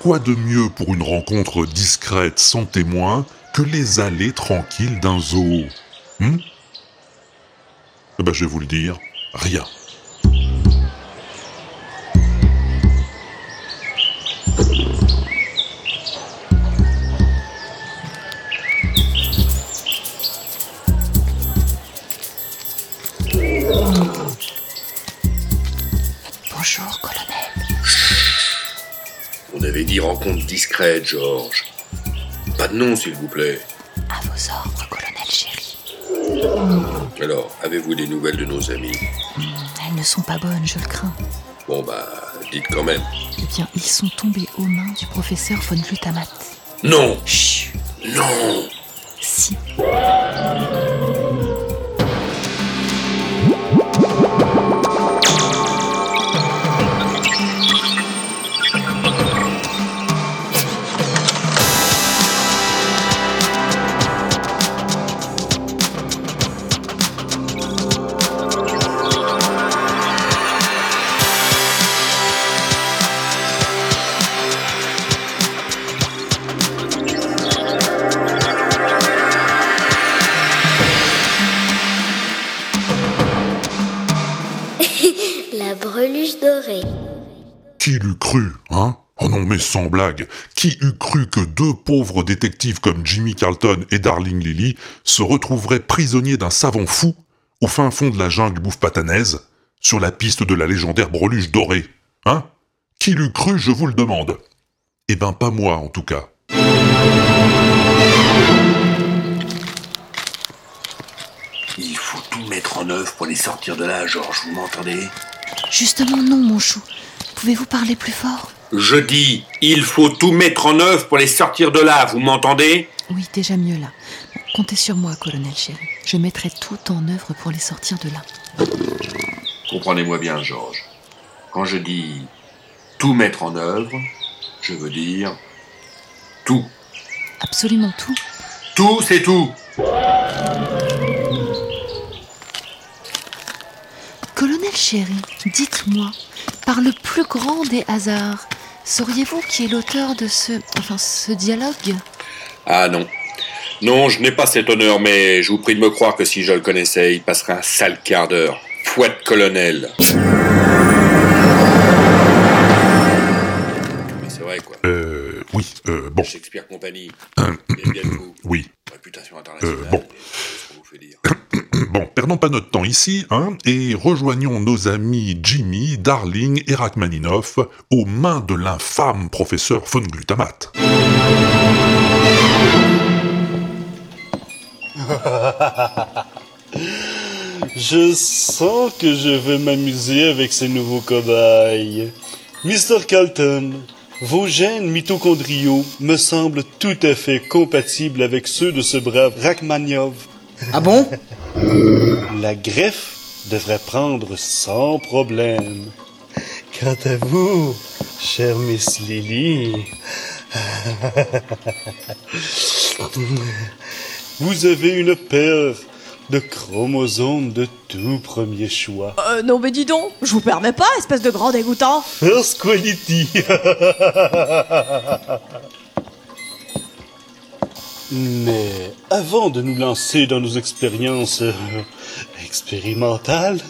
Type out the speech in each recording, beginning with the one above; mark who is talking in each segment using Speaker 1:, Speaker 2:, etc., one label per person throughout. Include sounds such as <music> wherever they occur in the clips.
Speaker 1: Quoi de mieux pour une rencontre discrète sans témoin que les allées tranquilles d'un zoo hmm? Eh ben, je vais vous le dire, rien.
Speaker 2: Bonjour.
Speaker 3: On avait dit rencontre discrète, Georges. Pas de nom, s'il vous plaît.
Speaker 2: À vos ordres, colonel chéri.
Speaker 3: Alors, avez-vous des nouvelles de nos amis?
Speaker 2: Elles ne sont pas bonnes, je le crains.
Speaker 3: Bon, bah, dites quand même.
Speaker 2: Eh bien, ils sont tombés aux mains du professeur von Glutamat.
Speaker 3: Non
Speaker 2: Chut
Speaker 3: Non
Speaker 2: Si. <laughs>
Speaker 4: La breluche dorée.
Speaker 1: Qui l'eût cru, hein? Oh non, mais sans blague, qui eût cru que deux pauvres détectives comme Jimmy Carlton et Darling Lily se retrouveraient prisonniers d'un savant fou au fin fond de la jungle bouffe patanaise, sur la piste de la légendaire breluche dorée Hein? Qui l'eût cru, je vous le demande Eh ben pas moi, en tout cas.
Speaker 3: Il faut tout mettre en œuvre pour les sortir de là, Georges, vous m'entendez?
Speaker 2: Justement, non, mon chou. Pouvez-vous parler plus fort?
Speaker 3: Je dis, il faut tout mettre en œuvre pour les sortir de là, vous m'entendez?
Speaker 2: Oui, déjà mieux là. Comptez sur moi, colonel chéri. Je mettrai tout en œuvre pour les sortir de là.
Speaker 3: Comprenez-moi bien, Georges. Quand je dis tout mettre en œuvre, je veux dire tout.
Speaker 2: Absolument tout.
Speaker 3: Tout, c'est tout
Speaker 2: Colonel chéri, dites-moi, par le plus grand des hasards, sauriez-vous qui est l'auteur de ce. enfin, ce dialogue?
Speaker 3: Ah non. Non, je n'ai pas cet honneur, mais je vous prie de me croire que si je le connaissais, il passerait un sale quart d'heure. Fouette colonel. Mais c'est vrai, quoi.
Speaker 1: Euh, oui, euh, bon,
Speaker 3: Shakespeare Company. Eh bien, vous.
Speaker 1: oui.
Speaker 3: Réputation internationale.
Speaker 1: Euh, bon.
Speaker 3: qu'est-ce qu'on vous fait dire
Speaker 1: Bon, perdons pas notre temps ici, hein, et rejoignons nos amis Jimmy, Darling et Rachmaninoff aux mains de l'infâme professeur von Glutamat. <laughs>
Speaker 5: Je sens que je vais m'amuser avec ces nouveaux cobayes. Mr. Carlton, vos gènes mitochondriaux me semblent tout à fait compatibles avec ceux de ce brave Rachmaniov.
Speaker 6: Ah bon? <laughs>
Speaker 5: La greffe devrait prendre sans problème. Quant à vous, chère Miss Lily, <laughs> vous avez une paire de chromosomes de tout premier choix.
Speaker 6: Euh, non mais dis donc, je vous permets pas, espèce de grand dégoûtant
Speaker 5: First quality. <laughs> Mais avant de nous lancer dans nos expériences euh, expérimentales,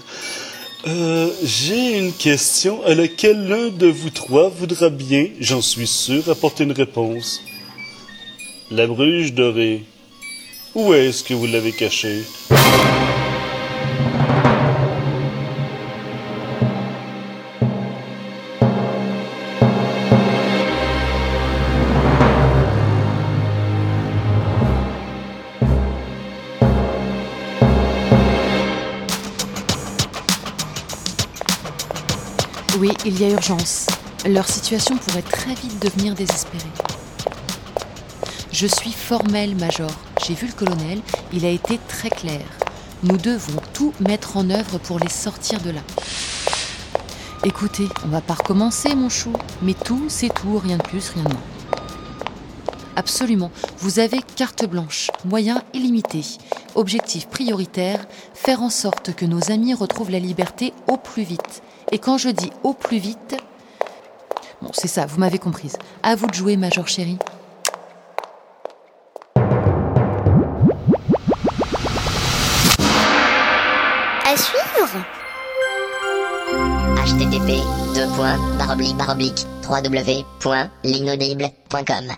Speaker 5: euh, j'ai une question à laquelle l'un de vous trois voudra bien, j'en suis sûr, apporter une réponse. La bruge dorée. Où est-ce que vous l'avez cachée?
Speaker 2: Oui, il y a urgence. Leur situation pourrait très vite devenir désespérée. Je suis formel, Major. J'ai vu le colonel, il a été très clair. Nous devons tout mettre en œuvre pour les sortir de là. Écoutez, on va pas recommencer, mon chou, mais tout, c'est tout, rien de plus, rien de moins. Absolument, vous avez carte blanche, moyens illimités. Objectif prioritaire, faire en sorte que nos amis retrouvent la liberté au plus vite. Et quand je dis au plus vite, Bon, c'est ça, vous m'avez comprise. À vous de jouer, Major chéri.
Speaker 4: À suivre http www.l'inaudible.com